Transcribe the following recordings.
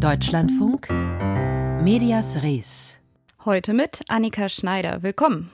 Deutschlandfunk Medias Res. Heute mit Annika Schneider. Willkommen.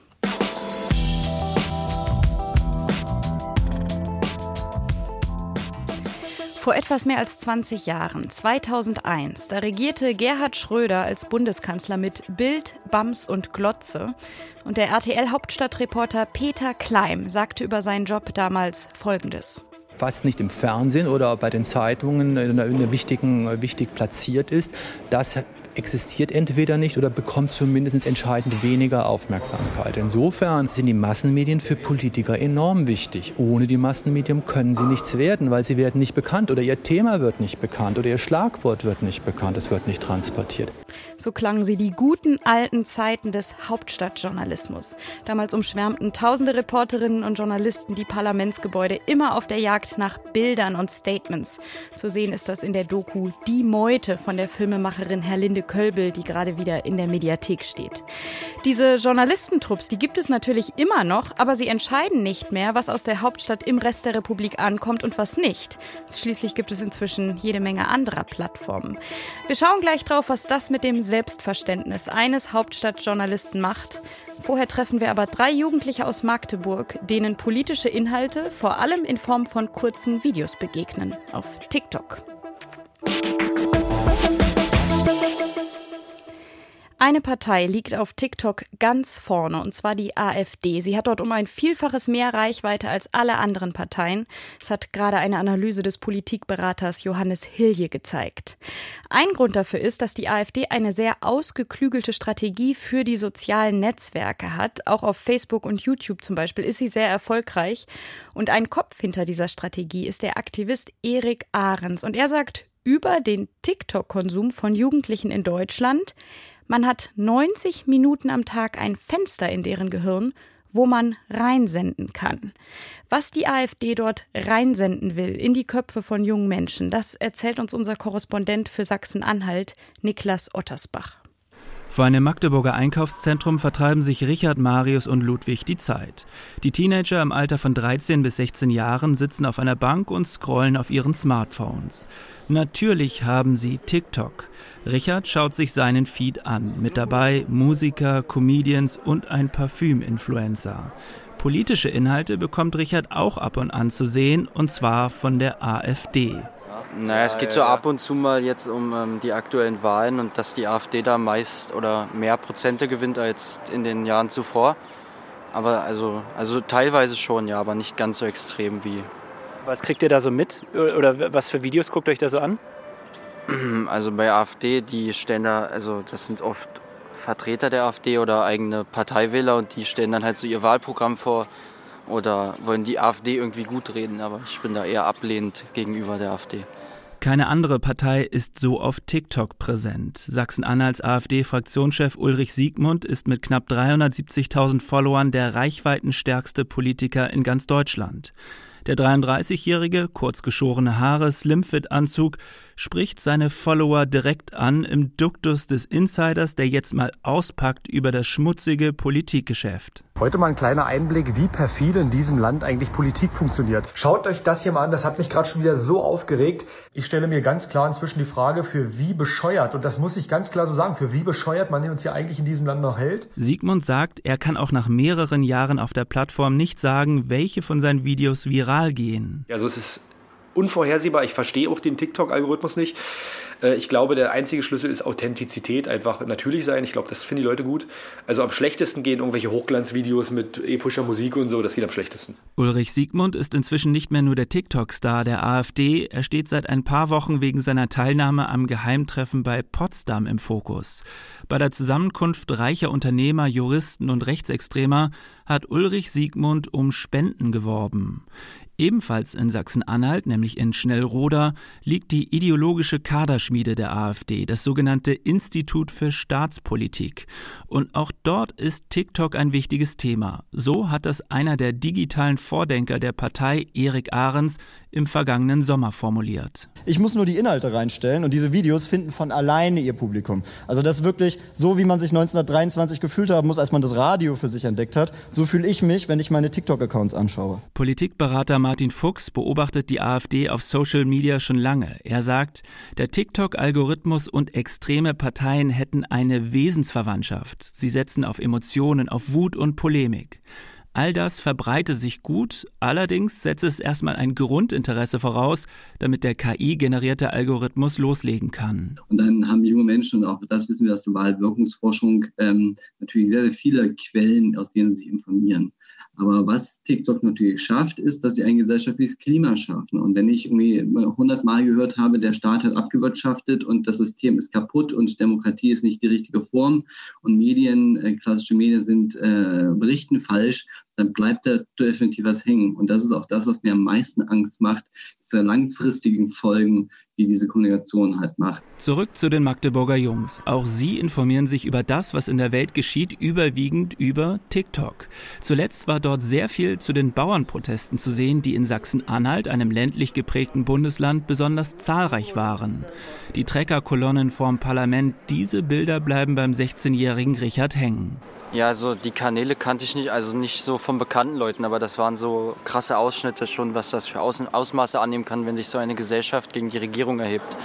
Vor etwas mehr als 20 Jahren, 2001, da regierte Gerhard Schröder als Bundeskanzler mit Bild, Bams und Glotze. Und der RTL-Hauptstadtreporter Peter Kleim sagte über seinen Job damals Folgendes was nicht im Fernsehen oder bei den Zeitungen in einer wichtigen, wichtig platziert ist, das existiert entweder nicht oder bekommt zumindest entscheidend weniger Aufmerksamkeit. Insofern sind die Massenmedien für Politiker enorm wichtig. Ohne die Massenmedien können sie nichts werden, weil sie werden nicht bekannt oder ihr Thema wird nicht bekannt oder ihr Schlagwort wird nicht bekannt, es wird nicht transportiert. So klangen sie die guten alten Zeiten des Hauptstadtjournalismus. Damals umschwärmten tausende Reporterinnen und Journalisten die Parlamentsgebäude immer auf der Jagd nach Bildern und Statements. Zu sehen ist das in der Doku Die Meute von der Filmemacherin Herlinde Kölbel, die gerade wieder in der Mediathek steht. Diese Journalistentrupps, die gibt es natürlich immer noch, aber sie entscheiden nicht mehr, was aus der Hauptstadt im Rest der Republik ankommt und was nicht. Schließlich gibt es inzwischen jede Menge anderer Plattformen. Wir schauen gleich drauf, was das mit dem Selbstverständnis eines Hauptstadtjournalisten macht. Vorher treffen wir aber drei Jugendliche aus Magdeburg, denen politische Inhalte vor allem in Form von kurzen Videos begegnen auf TikTok. Eine Partei liegt auf TikTok ganz vorne, und zwar die AfD. Sie hat dort um ein Vielfaches mehr Reichweite als alle anderen Parteien. Das hat gerade eine Analyse des Politikberaters Johannes Hilje gezeigt. Ein Grund dafür ist, dass die AfD eine sehr ausgeklügelte Strategie für die sozialen Netzwerke hat. Auch auf Facebook und YouTube zum Beispiel ist sie sehr erfolgreich. Und ein Kopf hinter dieser Strategie ist der Aktivist Erik Ahrens. Und er sagt über den TikTok-Konsum von Jugendlichen in Deutschland, man hat 90 Minuten am Tag ein Fenster in deren Gehirn, wo man reinsenden kann. Was die AfD dort reinsenden will in die Köpfe von jungen Menschen, das erzählt uns unser Korrespondent für Sachsen-Anhalt, Niklas Ottersbach. Vor einem Magdeburger Einkaufszentrum vertreiben sich Richard, Marius und Ludwig die Zeit. Die Teenager im Alter von 13 bis 16 Jahren sitzen auf einer Bank und scrollen auf ihren Smartphones. Natürlich haben sie TikTok. Richard schaut sich seinen Feed an. Mit dabei Musiker, Comedians und ein Parfüm-Influencer. Politische Inhalte bekommt Richard auch ab und an zu sehen, und zwar von der AfD. Naja, es geht so ab und zu mal jetzt um ähm, die aktuellen Wahlen und dass die AfD da meist oder mehr Prozente gewinnt als in den Jahren zuvor. Aber also, also teilweise schon, ja, aber nicht ganz so extrem wie. Was kriegt ihr da so mit? Oder was für Videos guckt euch da so an? Also bei AfD, die stellen da, also das sind oft Vertreter der AfD oder eigene Parteiwähler und die stellen dann halt so ihr Wahlprogramm vor oder wollen die AfD irgendwie gut reden, aber ich bin da eher ablehnend gegenüber der AfD. Keine andere Partei ist so auf TikTok präsent. Sachsen-Anhalts AfD-Fraktionschef Ulrich Siegmund ist mit knapp 370.000 Followern der reichweitenstärkste Politiker in ganz Deutschland. Der 33-jährige, kurzgeschorene Haare, Slimfit-Anzug spricht seine Follower direkt an im Duktus des Insiders, der jetzt mal auspackt über das schmutzige Politikgeschäft. Heute mal ein kleiner Einblick, wie perfide in diesem Land eigentlich Politik funktioniert. Schaut euch das hier mal an, das hat mich gerade schon wieder so aufgeregt. Ich stelle mir ganz klar inzwischen die Frage, für wie bescheuert, und das muss ich ganz klar so sagen, für wie bescheuert man uns hier eigentlich in diesem Land noch hält. Sigmund sagt, er kann auch nach mehreren Jahren auf der Plattform nicht sagen, welche von seinen Videos viral gehen. Also es ist unvorhersehbar. Ich verstehe auch den TikTok-Algorithmus nicht. Äh, ich glaube, der einzige Schlüssel ist Authentizität, einfach natürlich sein. Ich glaube, das finden die Leute gut. Also am schlechtesten gehen irgendwelche Hochglanzvideos mit epischer Musik und so, das geht am schlechtesten. Ulrich Siegmund ist inzwischen nicht mehr nur der TikTok-Star der AfD, er steht seit ein paar Wochen wegen seiner Teilnahme am Geheimtreffen bei Potsdam im Fokus. Bei der Zusammenkunft reicher Unternehmer, Juristen und Rechtsextremer hat Ulrich Siegmund um Spenden geworben. Ebenfalls in Sachsen-Anhalt, nämlich in Schnellroda, liegt die ideologische Kaderschmiede der AfD, das sogenannte Institut für Staatspolitik. Und auch dort ist TikTok ein wichtiges Thema. So hat das einer der digitalen Vordenker der Partei, Erik Ahrens, im vergangenen Sommer formuliert. Ich muss nur die Inhalte reinstellen und diese Videos finden von alleine ihr Publikum. Also das ist wirklich so, wie man sich 1923 gefühlt haben muss, als man das Radio für sich entdeckt hat. So fühle ich mich, wenn ich meine TikTok-Accounts anschaue. Politikberater Martin Fuchs beobachtet die AfD auf Social Media schon lange. Er sagt, der TikTok-Algorithmus und extreme Parteien hätten eine Wesensverwandtschaft. Sie setzen auf Emotionen, auf Wut und Polemik. All das verbreite sich gut, allerdings setze es erstmal ein Grundinteresse voraus, damit der KI-generierte Algorithmus loslegen kann. Und dann haben junge Menschen, und auch das wissen wir aus der Wahlwirkungsforschung, ähm, natürlich sehr, sehr viele Quellen, aus denen sie sich informieren. Aber was TikTok natürlich schafft, ist, dass sie ein gesellschaftliches Klima schaffen. Und wenn ich irgendwie 100 Mal gehört habe, der Staat hat abgewirtschaftet und das System ist kaputt und Demokratie ist nicht die richtige Form und Medien, äh, klassische Medien sind äh, berichten falsch, dann bleibt da definitiv was hängen. Und das ist auch das, was mir am meisten Angst macht, diese langfristigen Folgen, die diese Kommunikation halt macht. Zurück zu den Magdeburger Jungs. Auch sie informieren sich über das, was in der Welt geschieht, überwiegend über TikTok. Zuletzt war dort sehr viel zu den Bauernprotesten zu sehen, die in Sachsen-Anhalt, einem ländlich geprägten Bundesland, besonders zahlreich waren. Die Treckerkolonnen vorm Parlament, diese Bilder bleiben beim 16-jährigen Richard hängen. Ja, also die Kanäle kannte ich nicht, also nicht so von bekannten Leuten, aber das waren so krasse Ausschnitte schon, was das für Ausmaße annehmen kann, wenn sich so eine Gesellschaft gegen die Regierung erhebt.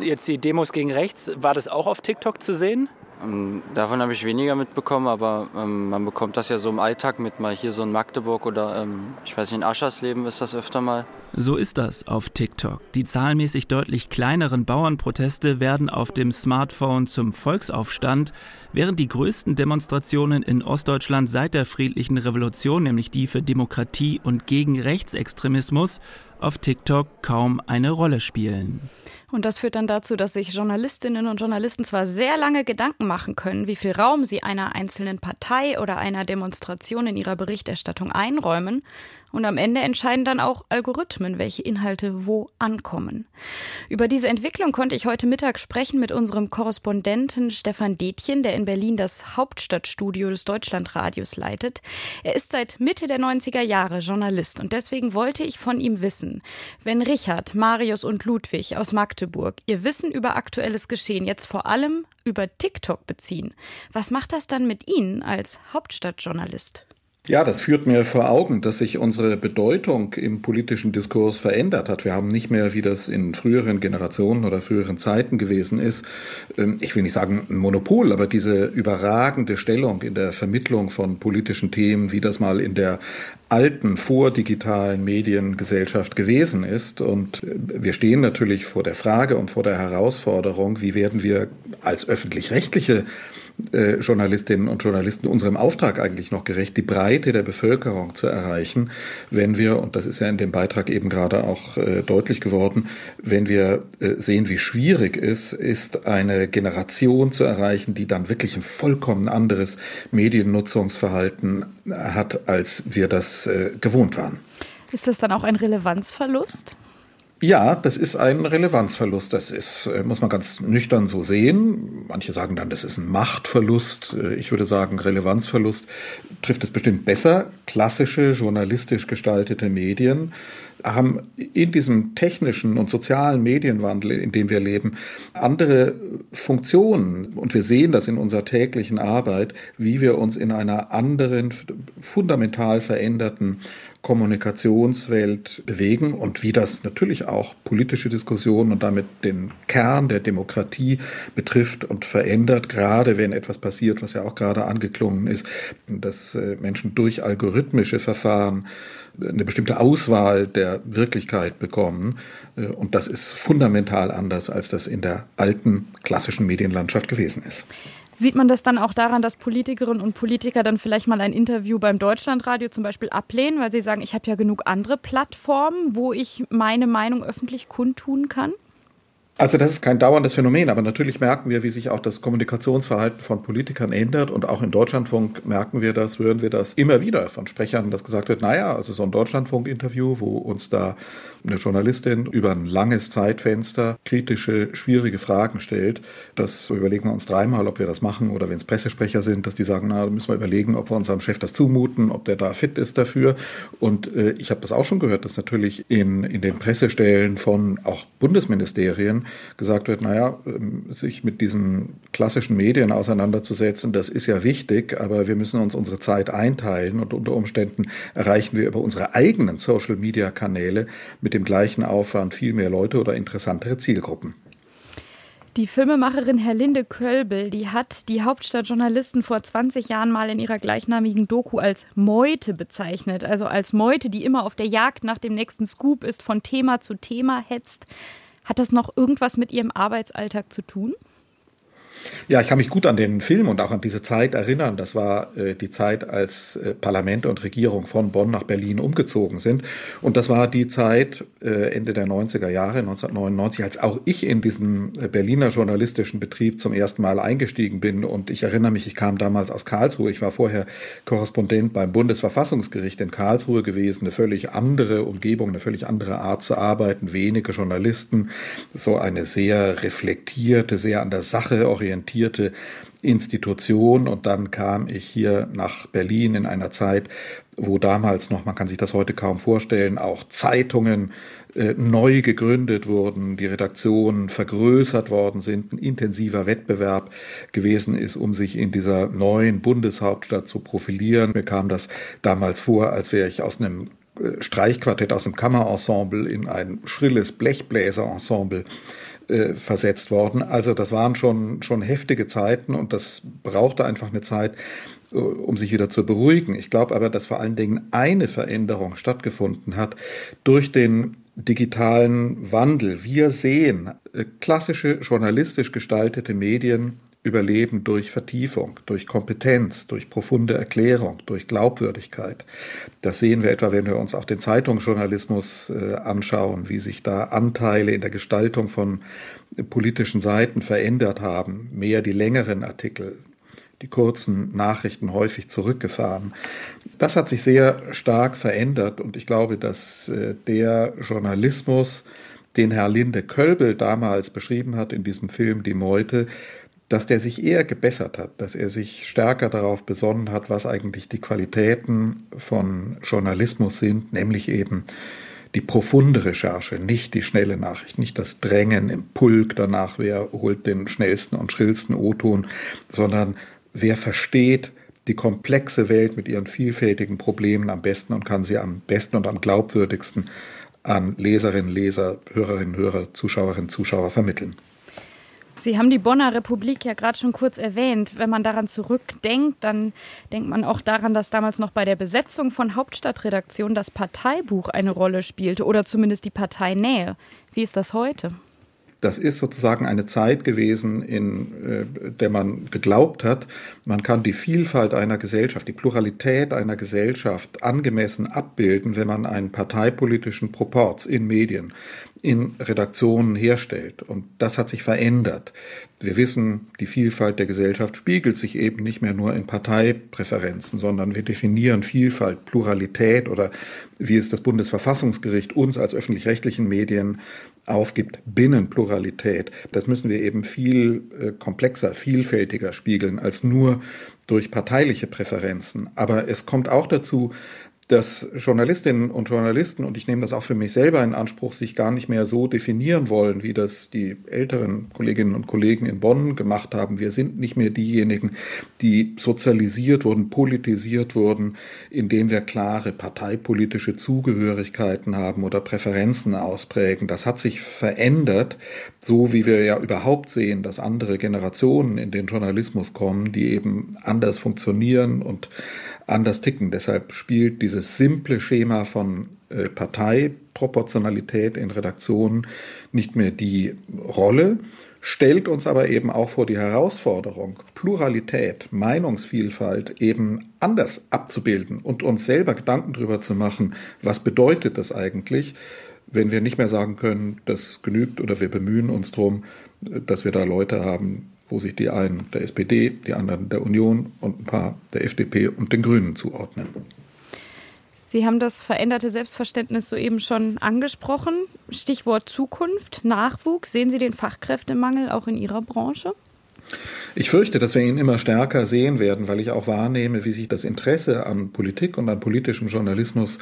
Jetzt die Demos gegen rechts, war das auch auf TikTok zu sehen? Ähm, davon habe ich weniger mitbekommen, aber ähm, man bekommt das ja so im Alltag mit, mal hier so in Magdeburg oder ähm, ich weiß nicht, in Aschersleben ist das öfter mal. So ist das auf TikTok. Die zahlmäßig deutlich kleineren Bauernproteste werden auf dem Smartphone zum Volksaufstand, während die größten Demonstrationen in Ostdeutschland seit der friedlichen Revolution, nämlich die für Demokratie und gegen Rechtsextremismus, auf TikTok kaum eine Rolle spielen. Und das führt dann dazu, dass sich Journalistinnen und Journalisten zwar sehr lange Gedanken machen können, wie viel Raum sie einer einzelnen Partei oder einer Demonstration in ihrer Berichterstattung einräumen, und am Ende entscheiden dann auch Algorithmen, welche Inhalte wo ankommen. Über diese Entwicklung konnte ich heute Mittag sprechen mit unserem Korrespondenten Stefan Detjen, der in Berlin das Hauptstadtstudio des Deutschlandradios leitet. Er ist seit Mitte der 90er Jahre Journalist und deswegen wollte ich von ihm wissen, wenn Richard, Marius und Ludwig aus Magdeburg ihr Wissen über aktuelles Geschehen jetzt vor allem über TikTok beziehen, was macht das dann mit Ihnen als Hauptstadtjournalist? Ja, das führt mir vor Augen, dass sich unsere Bedeutung im politischen Diskurs verändert hat. Wir haben nicht mehr, wie das in früheren Generationen oder früheren Zeiten gewesen ist, ähm, ich will nicht sagen ein Monopol, aber diese überragende Stellung in der Vermittlung von politischen Themen, wie das mal in der alten, vordigitalen Mediengesellschaft gewesen ist. Und äh, wir stehen natürlich vor der Frage und vor der Herausforderung, wie werden wir als öffentlich-rechtliche äh, Journalistinnen und Journalisten unserem Auftrag eigentlich noch gerecht, die Breite der Bevölkerung zu erreichen, wenn wir, und das ist ja in dem Beitrag eben gerade auch äh, deutlich geworden, wenn wir äh, sehen, wie schwierig es ist, eine Generation zu erreichen, die dann wirklich ein vollkommen anderes Mediennutzungsverhalten hat, als wir das gewohnt waren. Ist das dann auch ein Relevanzverlust? Ja, das ist ein Relevanzverlust. Das ist, äh, muss man ganz nüchtern so sehen. Manche sagen dann, das ist ein Machtverlust. Äh, ich würde sagen, Relevanzverlust trifft es bestimmt besser. Klassische, journalistisch gestaltete Medien haben in diesem technischen und sozialen Medienwandel, in dem wir leben, andere Funktionen. Und wir sehen das in unserer täglichen Arbeit, wie wir uns in einer anderen, fundamental veränderten Kommunikationswelt bewegen und wie das natürlich auch politische Diskussionen und damit den Kern der Demokratie betrifft und verändert, gerade wenn etwas passiert, was ja auch gerade angeklungen ist, dass äh, Menschen durch algorithmische Verfahren eine bestimmte Auswahl der Wirklichkeit bekommen. Äh, und das ist fundamental anders, als das in der alten klassischen Medienlandschaft gewesen ist. Sieht man das dann auch daran, dass Politikerinnen und Politiker dann vielleicht mal ein Interview beim Deutschlandradio zum Beispiel ablehnen, weil sie sagen, ich habe ja genug andere Plattformen, wo ich meine Meinung öffentlich kundtun kann? Also das ist kein dauerndes Phänomen, aber natürlich merken wir, wie sich auch das Kommunikationsverhalten von Politikern ändert und auch im Deutschlandfunk merken wir das, hören wir das immer wieder von Sprechern, dass gesagt wird, naja, also so ein Deutschlandfunk-Interview, wo uns da eine Journalistin über ein langes Zeitfenster kritische, schwierige Fragen stellt. Das überlegen wir uns dreimal, ob wir das machen oder wenn es Pressesprecher sind, dass die sagen, na, müssen wir überlegen, ob wir unserem Chef das zumuten, ob der da fit ist dafür. Und äh, ich habe das auch schon gehört, dass natürlich in, in den Pressestellen von auch Bundesministerien gesagt wird, naja, ähm, sich mit diesen klassischen Medien auseinanderzusetzen, das ist ja wichtig, aber wir müssen uns unsere Zeit einteilen und unter Umständen erreichen wir über unsere eigenen Social-Media-Kanäle mit mit dem gleichen Aufwand viel mehr Leute oder interessantere Zielgruppen. Die Filmemacherin Herlinde Kölbel, die hat die Hauptstadtjournalisten vor 20 Jahren mal in ihrer gleichnamigen Doku als Meute bezeichnet. Also als Meute, die immer auf der Jagd nach dem nächsten Scoop ist, von Thema zu Thema hetzt. Hat das noch irgendwas mit ihrem Arbeitsalltag zu tun? Ja, ich kann mich gut an den Film und auch an diese Zeit erinnern. Das war äh, die Zeit, als äh, Parlament und Regierung von Bonn nach Berlin umgezogen sind. Und das war die Zeit äh, Ende der 90er Jahre, 1999, als auch ich in diesen äh, Berliner journalistischen Betrieb zum ersten Mal eingestiegen bin. Und ich erinnere mich, ich kam damals aus Karlsruhe. Ich war vorher Korrespondent beim Bundesverfassungsgericht in Karlsruhe gewesen. Eine völlig andere Umgebung, eine völlig andere Art zu arbeiten. Wenige Journalisten, so eine sehr reflektierte, sehr an der Sache orientierte orientierte Institution. Und dann kam ich hier nach Berlin in einer Zeit, wo damals noch, man kann sich das heute kaum vorstellen, auch Zeitungen äh, neu gegründet wurden, die Redaktionen vergrößert worden sind, ein intensiver Wettbewerb gewesen ist, um sich in dieser neuen Bundeshauptstadt zu profilieren. Mir kam das damals vor, als wäre ich aus einem äh, Streichquartett, aus einem Kammerensemble in ein schrilles Blechbläserensemble äh, versetzt worden. Also das waren schon, schon heftige Zeiten und das brauchte einfach eine Zeit, äh, um sich wieder zu beruhigen. Ich glaube aber, dass vor allen Dingen eine Veränderung stattgefunden hat durch den digitalen Wandel. Wir sehen äh, klassische journalistisch gestaltete Medien überleben durch Vertiefung, durch Kompetenz, durch profunde Erklärung, durch Glaubwürdigkeit. Das sehen wir etwa, wenn wir uns auch den Zeitungsjournalismus äh, anschauen, wie sich da Anteile in der Gestaltung von politischen Seiten verändert haben. Mehr die längeren Artikel, die kurzen Nachrichten häufig zurückgefahren. Das hat sich sehr stark verändert und ich glaube, dass äh, der Journalismus, den Herr Linde Kölbel damals beschrieben hat in diesem Film Die Meute, dass der sich eher gebessert hat, dass er sich stärker darauf besonnen hat, was eigentlich die Qualitäten von Journalismus sind, nämlich eben die profunde Recherche, nicht die schnelle Nachricht, nicht das Drängen im Pulk danach, wer holt den schnellsten und schrillsten O-Ton, sondern wer versteht die komplexe Welt mit ihren vielfältigen Problemen am besten und kann sie am besten und am glaubwürdigsten an Leserinnen, Leser, Hörerinnen, Hörer, Zuschauerinnen, Zuschauer vermitteln. Sie haben die Bonner Republik ja gerade schon kurz erwähnt. Wenn man daran zurückdenkt, dann denkt man auch daran, dass damals noch bei der Besetzung von Hauptstadtredaktion das Parteibuch eine Rolle spielte oder zumindest die Parteinähe. Wie ist das heute? Das ist sozusagen eine Zeit gewesen, in äh, der man geglaubt hat, man kann die Vielfalt einer Gesellschaft, die Pluralität einer Gesellschaft angemessen abbilden, wenn man einen parteipolitischen Proporz in Medien in Redaktionen herstellt. Und das hat sich verändert. Wir wissen, die Vielfalt der Gesellschaft spiegelt sich eben nicht mehr nur in Parteipräferenzen, sondern wir definieren Vielfalt, Pluralität oder wie es das Bundesverfassungsgericht uns als öffentlich-rechtlichen Medien aufgibt, Binnenpluralität. Das müssen wir eben viel äh, komplexer, vielfältiger spiegeln als nur durch parteiliche Präferenzen. Aber es kommt auch dazu, dass Journalistinnen und Journalisten, und ich nehme das auch für mich selber in Anspruch, sich gar nicht mehr so definieren wollen, wie das die älteren Kolleginnen und Kollegen in Bonn gemacht haben. Wir sind nicht mehr diejenigen, die sozialisiert wurden, politisiert wurden, indem wir klare parteipolitische Zugehörigkeiten haben oder Präferenzen ausprägen. Das hat sich verändert, so wie wir ja überhaupt sehen, dass andere Generationen in den Journalismus kommen, die eben anders funktionieren und anders ticken. Deshalb spielt dieses simple Schema von äh, Parteiproportionalität in Redaktionen nicht mehr die Rolle, stellt uns aber eben auch vor die Herausforderung, Pluralität, Meinungsvielfalt eben anders abzubilden und uns selber Gedanken darüber zu machen, was bedeutet das eigentlich, wenn wir nicht mehr sagen können, das genügt oder wir bemühen uns darum, dass wir da Leute haben, wo sich die einen der SPD, die anderen der Union und ein paar der FDP und den Grünen zuordnen. Sie haben das veränderte Selbstverständnis soeben schon angesprochen. Stichwort Zukunft, Nachwuchs. Sehen Sie den Fachkräftemangel auch in Ihrer Branche? Ich fürchte, dass wir ihn immer stärker sehen werden, weil ich auch wahrnehme, wie sich das Interesse an Politik und an politischem Journalismus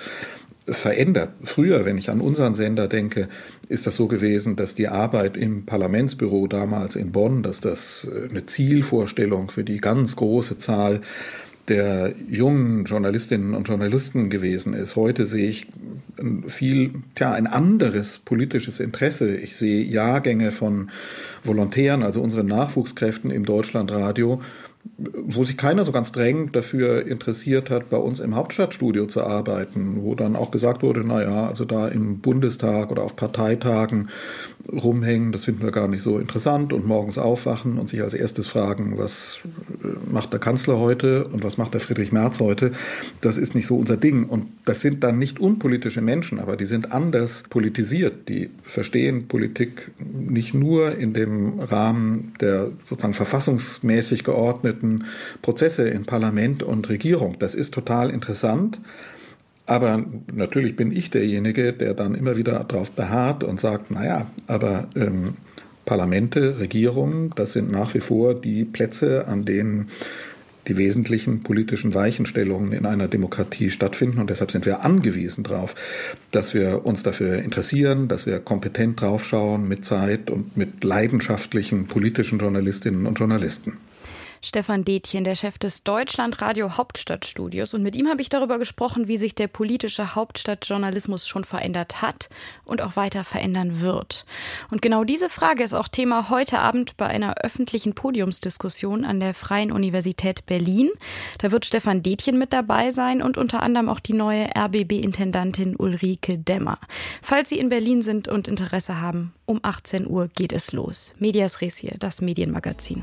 verändert. Früher, wenn ich an unseren Sender denke, ist das so gewesen, dass die Arbeit im Parlamentsbüro damals in Bonn, dass das äh, eine Zielvorstellung für die ganz große Zahl der jungen Journalistinnen und Journalisten gewesen ist. Heute sehe ich viel, tja, ein anderes politisches Interesse. Ich sehe Jahrgänge von Volontären, also unseren Nachwuchskräften im Deutschlandradio, wo sich keiner so ganz drängend dafür interessiert hat, bei uns im Hauptstadtstudio zu arbeiten, wo dann auch gesagt wurde, naja, also da im Bundestag oder auf Parteitagen rumhängen, das finden wir gar nicht so interessant und morgens aufwachen und sich als erstes fragen, was äh, macht der Kanzler heute und was macht der Friedrich Merz heute, das ist nicht so unser Ding. Und das sind dann nicht unpolitische Menschen, aber die sind anders politisiert, die verstehen Politik nicht nur in dem Rahmen der sozusagen verfassungsmäßig geordneten Prozesse in Parlament und Regierung. Das ist total interessant. Aber natürlich bin ich derjenige, der dann immer wieder darauf beharrt und sagt, naja, aber ähm, Parlamente, Regierungen, das sind nach wie vor die Plätze, an denen die wesentlichen politischen Weichenstellungen in einer Demokratie stattfinden. Und deshalb sind wir angewiesen darauf, dass wir uns dafür interessieren, dass wir kompetent draufschauen mit Zeit und mit leidenschaftlichen politischen Journalistinnen und Journalisten. Stefan Detjen, der Chef des Deutschlandradio Hauptstadtstudios. Und mit ihm habe ich darüber gesprochen, wie sich der politische Hauptstadtjournalismus schon verändert hat und auch weiter verändern wird. Und genau diese Frage ist auch Thema heute Abend bei einer öffentlichen Podiumsdiskussion an der Freien Universität Berlin. Da wird Stefan Detjen mit dabei sein und unter anderem auch die neue RBB-Intendantin Ulrike Dämmer. Falls Sie in Berlin sind und Interesse haben, um 18 Uhr geht es los. Medias Res hier, das Medienmagazin.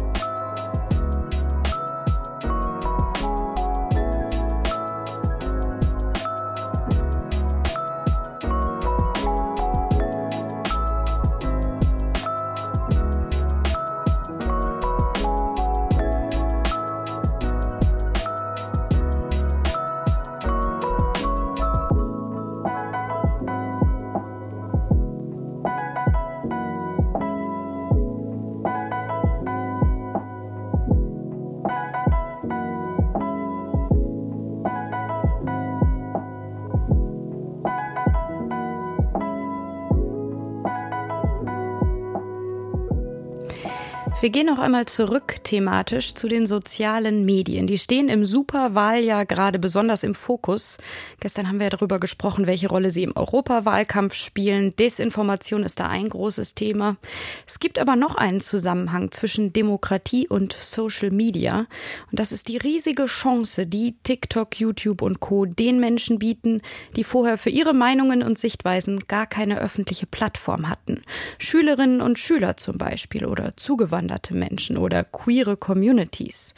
Wir gehen noch einmal zurück thematisch zu den sozialen Medien. Die stehen im Superwahljahr gerade besonders im Fokus. Gestern haben wir darüber gesprochen, welche Rolle sie im Europawahlkampf spielen. Desinformation ist da ein großes Thema. Es gibt aber noch einen Zusammenhang zwischen Demokratie und Social Media. Und das ist die riesige Chance, die TikTok, YouTube und Co. den Menschen bieten, die vorher für ihre Meinungen und Sichtweisen gar keine öffentliche Plattform hatten. Schülerinnen und Schüler zum Beispiel oder zugewanderte ausgewanderte Menschen oder queere Communities.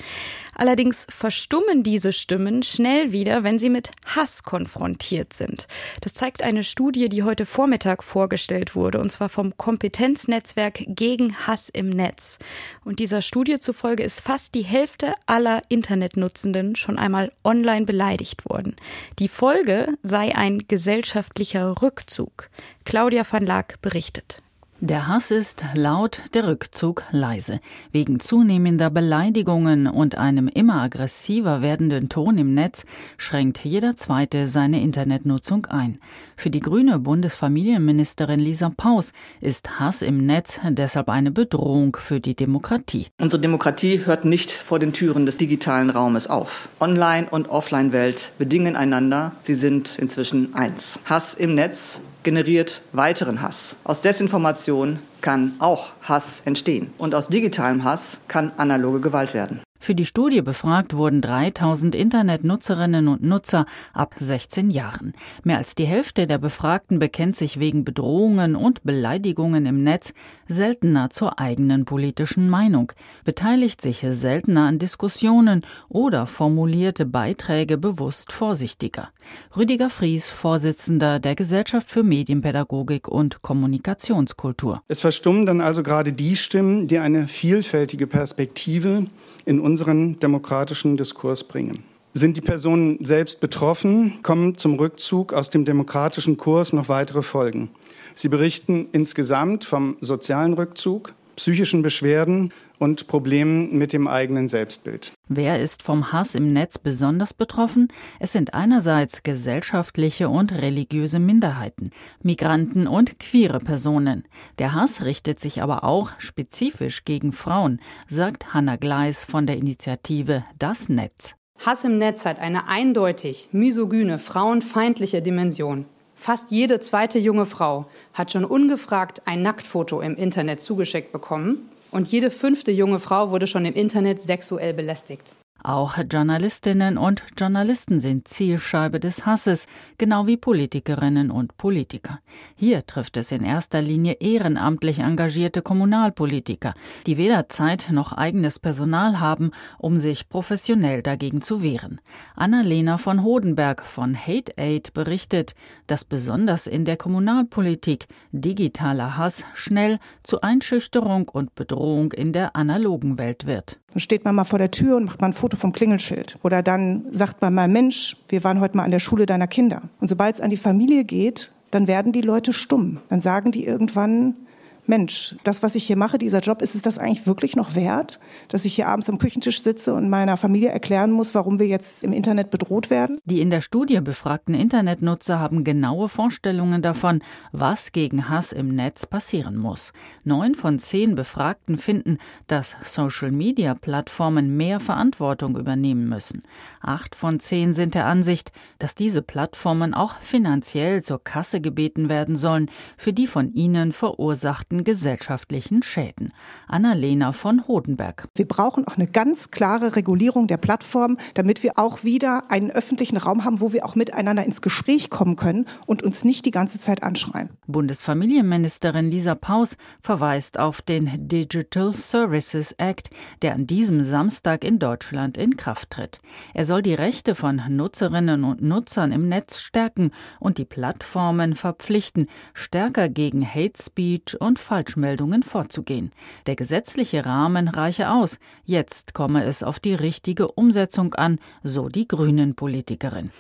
Allerdings verstummen diese Stimmen schnell wieder, wenn sie mit Hass konfrontiert sind. Das zeigt eine Studie, die heute Vormittag vorgestellt wurde, und zwar vom Kompetenznetzwerk gegen Hass im Netz. Und dieser Studie zufolge ist fast die Hälfte aller Internetnutzenden schon einmal online beleidigt worden. Die Folge sei ein gesellschaftlicher Rückzug. Claudia van Laak berichtet. Der Hass ist laut, der Rückzug leise. Wegen zunehmender Beleidigungen und einem immer aggressiver werdenden Ton im Netz schränkt jeder Zweite seine Internetnutzung ein. Für die grüne Bundesfamilienministerin Lisa Paus ist Hass im Netz deshalb eine Bedrohung für die Demokratie. Unsere Demokratie hört nicht vor den Türen des digitalen Raumes auf. Online- und Offline-Welt bedingen einander. Sie sind inzwischen eins. Hass im Netz generiert weiteren Hass. Aus Desinformation kann auch Hass entstehen. Und aus digitalem Hass kann analoge Gewalt werden. Für die Studie befragt wurden 3000 Internetnutzerinnen und Nutzer ab 16 Jahren. Mehr als die Hälfte der Befragten bekennt sich wegen Bedrohungen und Beleidigungen im Netz seltener zur eigenen politischen Meinung, beteiligt sich seltener an Diskussionen oder formulierte Beiträge bewusst vorsichtiger. Rüdiger Fries, Vorsitzender der Gesellschaft für Medienpädagogik und Kommunikationskultur. Es verstummen dann also gerade die Stimmen, die eine vielfältige Perspektive in unseren demokratischen Diskurs bringen. Sind die Personen selbst betroffen, kommen zum Rückzug aus dem demokratischen Kurs noch weitere Folgen. Sie berichten insgesamt vom sozialen Rückzug, psychischen Beschwerden und Problemen mit dem eigenen Selbstbild. Wer ist vom Hass im Netz besonders betroffen? Es sind einerseits gesellschaftliche und religiöse Minderheiten, Migranten und queere Personen. Der Hass richtet sich aber auch spezifisch gegen Frauen, sagt Hanna Gleis von der Initiative Das Netz. Hass im Netz hat eine eindeutig misogyne, frauenfeindliche Dimension. Fast jede zweite junge Frau hat schon ungefragt ein Nacktfoto im Internet zugeschickt bekommen und jede fünfte junge Frau wurde schon im Internet sexuell belästigt. Auch Journalistinnen und Journalisten sind Zielscheibe des Hasses, genau wie Politikerinnen und Politiker. Hier trifft es in erster Linie ehrenamtlich engagierte Kommunalpolitiker, die weder Zeit noch eigenes Personal haben, um sich professionell dagegen zu wehren. Annalena von Hodenberg von Hate Aid berichtet, dass besonders in der Kommunalpolitik digitaler Hass schnell zu Einschüchterung und Bedrohung in der analogen Welt wird. Dann steht man mal vor der Tür und macht mal ein Foto vom Klingelschild. Oder dann sagt man mal, Mensch, wir waren heute mal an der Schule deiner Kinder. Und sobald es an die Familie geht, dann werden die Leute stumm. Dann sagen die irgendwann, Mensch, das, was ich hier mache, dieser Job, ist es das eigentlich wirklich noch wert, dass ich hier abends am Küchentisch sitze und meiner Familie erklären muss, warum wir jetzt im Internet bedroht werden? Die in der Studie befragten Internetnutzer haben genaue Vorstellungen davon, was gegen Hass im Netz passieren muss. Neun von zehn Befragten finden, dass Social-Media-Plattformen mehr Verantwortung übernehmen müssen. Acht von zehn sind der Ansicht, dass diese Plattformen auch finanziell zur Kasse gebeten werden sollen für die von ihnen verursachten direkten gesellschaftlichen Schäden. Annalena von Hodenberg. Wir brauchen auch eine ganz klare Regulierung der Plattform, damit wir auch wieder einen öffentlichen Raum haben, wo wir auch miteinander ins Gespräch kommen können und uns nicht die ganze Zeit anschreien. Bundesfamilienministerin Lisa Paus verweist auf den Digital Services Act, der an diesem Samstag in Deutschland in Kraft tritt. Er soll die Rechte von Nutzerinnen und Nutzern im Netz stärken und die Plattformen verpflichten, stärker gegen Hate Speech und Falschmeldungen vorzugehen. Der gesetzliche Rahmen reiche aus. Jetzt komme es auf die richtige Umsetzung an, so die Grünen-Politikerin.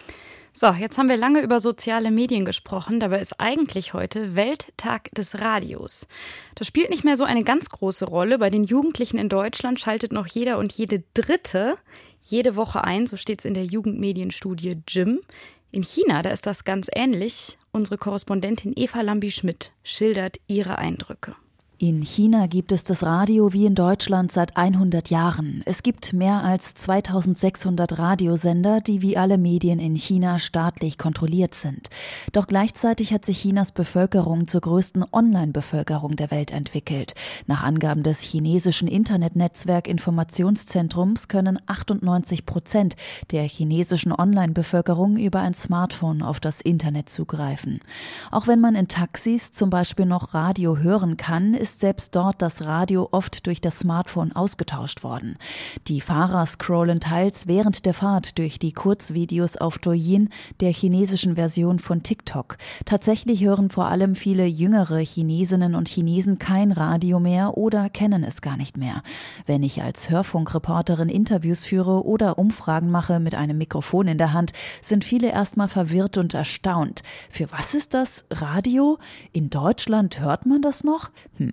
So, jetzt haben wir lange über soziale Medien gesprochen. Dabei ist eigentlich heute Welttag des Radios. Das spielt nicht mehr so eine ganz große Rolle. Bei den Jugendlichen in Deutschland schaltet noch jeder und jede Dritte jede Woche ein. So steht es in der Jugendmedienstudie Jim. In China, da ist das ganz ähnlich. Unsere Korrespondentin Eva Lambi-Schmidt schildert ihre Eindrücke. In China gibt es das Radio wie in Deutschland seit 100 Jahren. Es gibt mehr als 2600 Radiosender, die wie alle Medien in China staatlich kontrolliert sind. Doch gleichzeitig hat sich Chinas Bevölkerung zur größten Online-Bevölkerung der Welt entwickelt. Nach Angaben des chinesischen Internetnetzwerk Informationszentrums können 98 Prozent der chinesischen Online-Bevölkerung über ein Smartphone auf das Internet zugreifen. Auch wenn man in Taxis zum Beispiel noch Radio hören kann, ist selbst dort das Radio oft durch das Smartphone ausgetauscht worden. Die Fahrer scrollen teils während der Fahrt durch die Kurzvideos auf Douyin, der chinesischen Version von TikTok. Tatsächlich hören vor allem viele jüngere Chinesinnen und Chinesen kein Radio mehr oder kennen es gar nicht mehr. Wenn ich als Hörfunkreporterin Interviews führe oder Umfragen mache mit einem Mikrofon in der Hand, sind viele erstmal verwirrt und erstaunt. Für was ist das Radio? In Deutschland hört man das noch? Hm,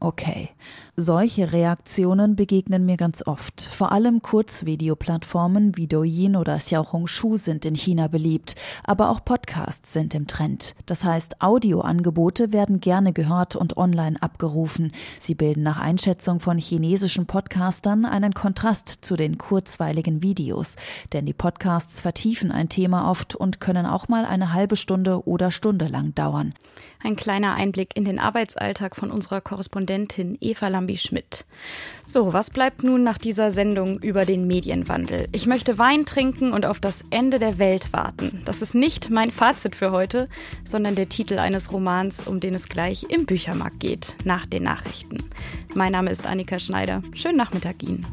okay. Solche Reaktionen begegnen mir ganz oft. Vor allem Kurzvideoplattformen wie Douyin oder Xiaohongshu sind in China beliebt, aber auch Podcasts sind im Trend. Das heißt, Audioangebote werden gerne gehört und online abgerufen. Sie bilden nach Einschätzung von chinesischen Podcastern einen Kontrast zu den kurzweiligen Videos, denn die Podcasts vertiefen ein Thema oft und können auch mal eine halbe Stunde oder Stunde lang dauern. Ein kleiner Einblick in den Arbeitsalltag von unserer Korrespondentin Eva Lambi Bambi-Schmidt. So, was bleibt nun nach dieser Sendung über den Medienwandel? Ich möchte Wein trinken und auf das Ende der Welt warten. Das ist nicht mein Fazit für heute, sondern der Titel eines Romans, um den es gleich im Büchermarkt geht, nach den Nachrichten. Mein Name ist Annika Schneider. Schönen Nachmittag Ihnen.